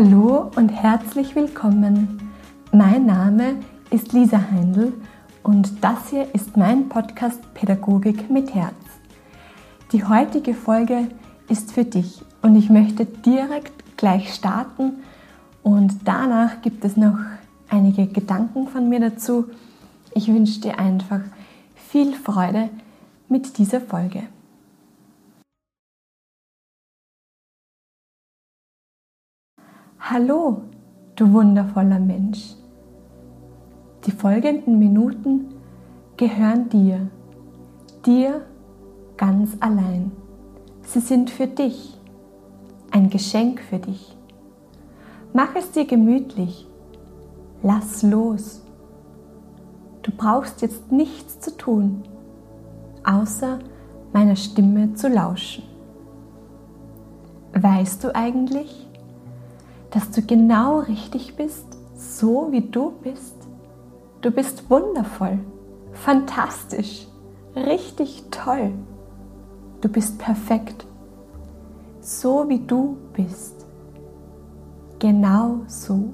Hallo und herzlich willkommen. Mein Name ist Lisa Heindl und das hier ist mein Podcast Pädagogik mit Herz. Die heutige Folge ist für dich und ich möchte direkt gleich starten und danach gibt es noch einige Gedanken von mir dazu. Ich wünsche dir einfach viel Freude mit dieser Folge. Hallo, du wundervoller Mensch. Die folgenden Minuten gehören dir, dir ganz allein. Sie sind für dich, ein Geschenk für dich. Mach es dir gemütlich, lass los. Du brauchst jetzt nichts zu tun, außer meiner Stimme zu lauschen. Weißt du eigentlich, dass du genau richtig bist, so wie du bist. Du bist wundervoll, fantastisch, richtig toll. Du bist perfekt, so wie du bist. Genau so.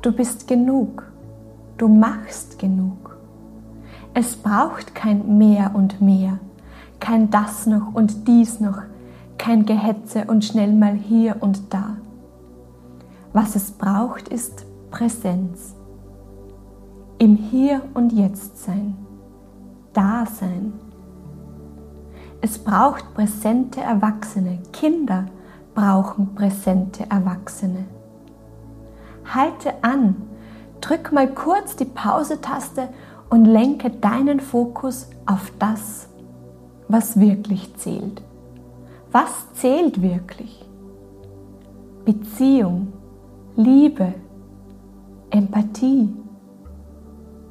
Du bist genug. Du machst genug. Es braucht kein mehr und mehr, kein das noch und dies noch, kein Gehetze und schnell mal hier und da. Was es braucht, ist Präsenz. Im Hier und Jetzt sein, da sein. Es braucht präsente Erwachsene. Kinder brauchen präsente Erwachsene. Halte an, drück mal kurz die Pause-Taste und lenke deinen Fokus auf das, was wirklich zählt. Was zählt wirklich? Beziehung, Liebe, Empathie,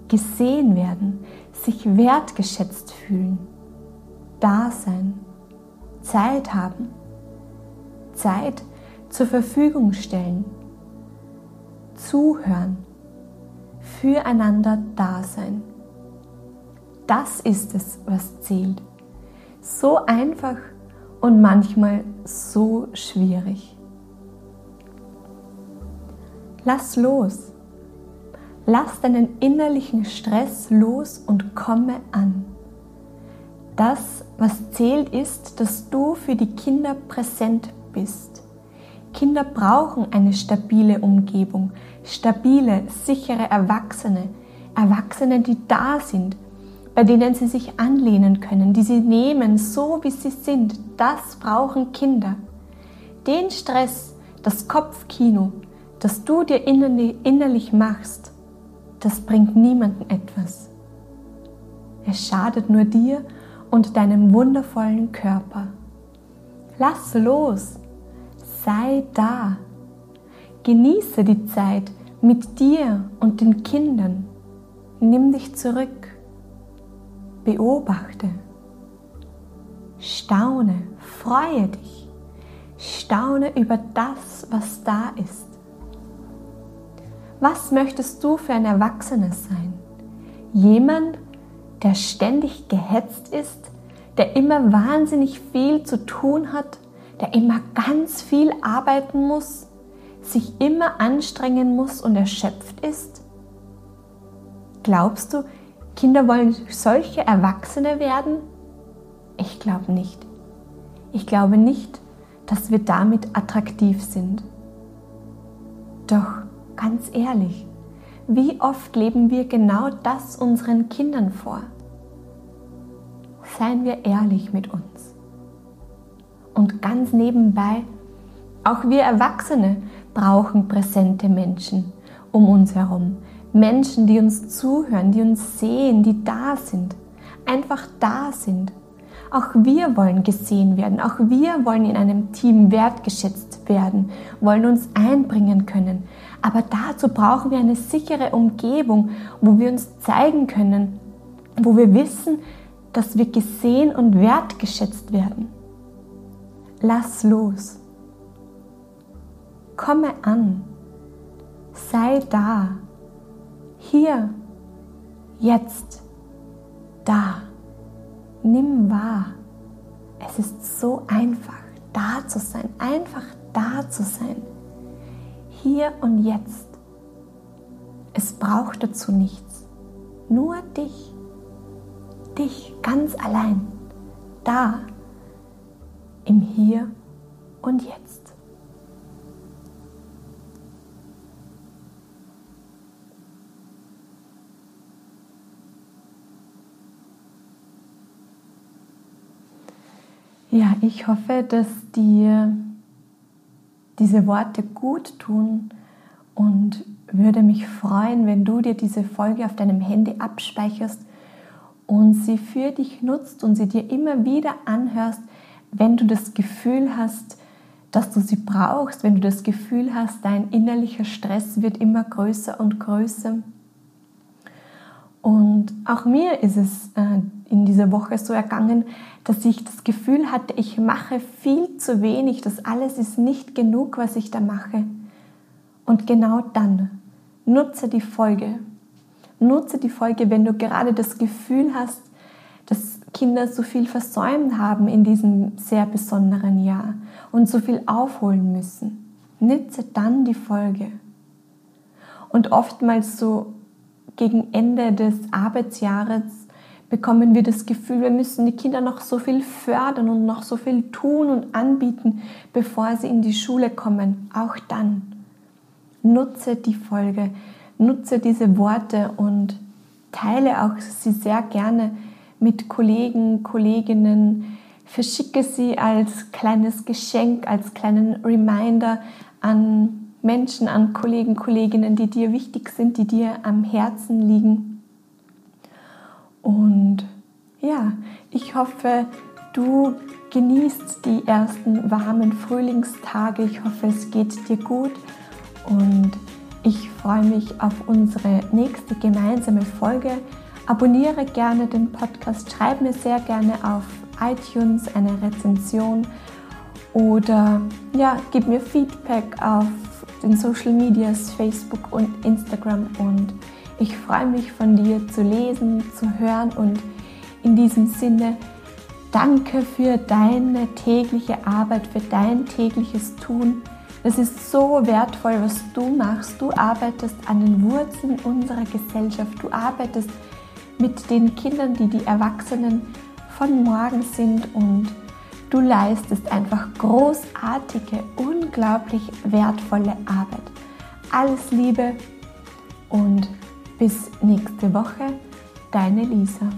gesehen werden, sich wertgeschätzt fühlen, Dasein, Zeit haben, Zeit zur Verfügung stellen, zuhören, füreinander da sein. Das ist es, was zählt. So einfach und manchmal so schwierig. Lass los. Lass deinen innerlichen Stress los und komme an. Das, was zählt, ist, dass du für die Kinder präsent bist. Kinder brauchen eine stabile Umgebung, stabile, sichere Erwachsene, Erwachsene, die da sind, bei denen sie sich anlehnen können, die sie nehmen, so wie sie sind. Das brauchen Kinder. Den Stress, das Kopfkino, das du dir innerlich machst, das bringt niemandem etwas. Es schadet nur dir und deinem wundervollen Körper. Lass los, sei da. Genieße die Zeit mit dir und den Kindern. Nimm dich zurück. Beobachte, staune, freue dich, staune über das, was da ist. Was möchtest du für ein Erwachsener sein? Jemand, der ständig gehetzt ist, der immer wahnsinnig viel zu tun hat, der immer ganz viel arbeiten muss, sich immer anstrengen muss und erschöpft ist? Glaubst du, Kinder wollen solche Erwachsene werden? Ich glaube nicht. Ich glaube nicht, dass wir damit attraktiv sind. Doch ganz ehrlich, wie oft leben wir genau das unseren Kindern vor? Seien wir ehrlich mit uns. Und ganz nebenbei, auch wir Erwachsene brauchen präsente Menschen um uns herum, Menschen, die uns zuhören, die uns sehen, die da sind, einfach da sind. Auch wir wollen gesehen werden, auch wir wollen in einem Team wertgeschätzt werden, wollen uns einbringen können. Aber dazu brauchen wir eine sichere Umgebung, wo wir uns zeigen können, wo wir wissen, dass wir gesehen und wertgeschätzt werden. Lass los. Komme an. Sei da hier, jetzt, da. Nimm wahr. Es ist so einfach, da zu sein, einfach da zu sein. Hier und jetzt. Es braucht dazu nichts. Nur dich. Dich ganz allein. Da. Im Hier und Jetzt. Ja, ich hoffe, dass dir diese Worte gut tun und würde mich freuen, wenn du dir diese Folge auf deinem Handy abspeicherst und sie für dich nutzt und sie dir immer wieder anhörst, wenn du das Gefühl hast, dass du sie brauchst, wenn du das Gefühl hast, dein innerlicher Stress wird immer größer und größer. Und auch mir ist es äh, in dieser Woche so ergangen, dass ich das Gefühl hatte, ich mache viel zu wenig, das alles ist nicht genug, was ich da mache. Und genau dann nutze die Folge. Nutze die Folge, wenn du gerade das Gefühl hast, dass Kinder so viel versäumt haben in diesem sehr besonderen Jahr und so viel aufholen müssen. Nutze dann die Folge. Und oftmals so gegen Ende des Arbeitsjahres bekommen wir das Gefühl, wir müssen die Kinder noch so viel fördern und noch so viel tun und anbieten, bevor sie in die Schule kommen. Auch dann nutze die Folge, nutze diese Worte und teile auch sie sehr gerne mit Kollegen, Kolleginnen, verschicke sie als kleines Geschenk, als kleinen Reminder an Menschen, an Kollegen, Kolleginnen, die dir wichtig sind, die dir am Herzen liegen. Und ja, ich hoffe, du genießt die ersten warmen Frühlingstage. Ich hoffe, es geht dir gut und ich freue mich auf unsere nächste gemeinsame Folge. Abonniere gerne den Podcast, schreib mir sehr gerne auf iTunes eine Rezension oder ja, gib mir Feedback auf den Social Medias, Facebook und Instagram und ich freue mich von dir zu lesen, zu hören und in diesem Sinne danke für deine tägliche Arbeit, für dein tägliches Tun. Es ist so wertvoll, was du machst. Du arbeitest an den Wurzeln unserer Gesellschaft. Du arbeitest mit den Kindern, die die Erwachsenen von morgen sind und du leistest einfach großartige, unglaublich wertvolle Arbeit. Alles Liebe und bis nächste Woche, deine Lisa.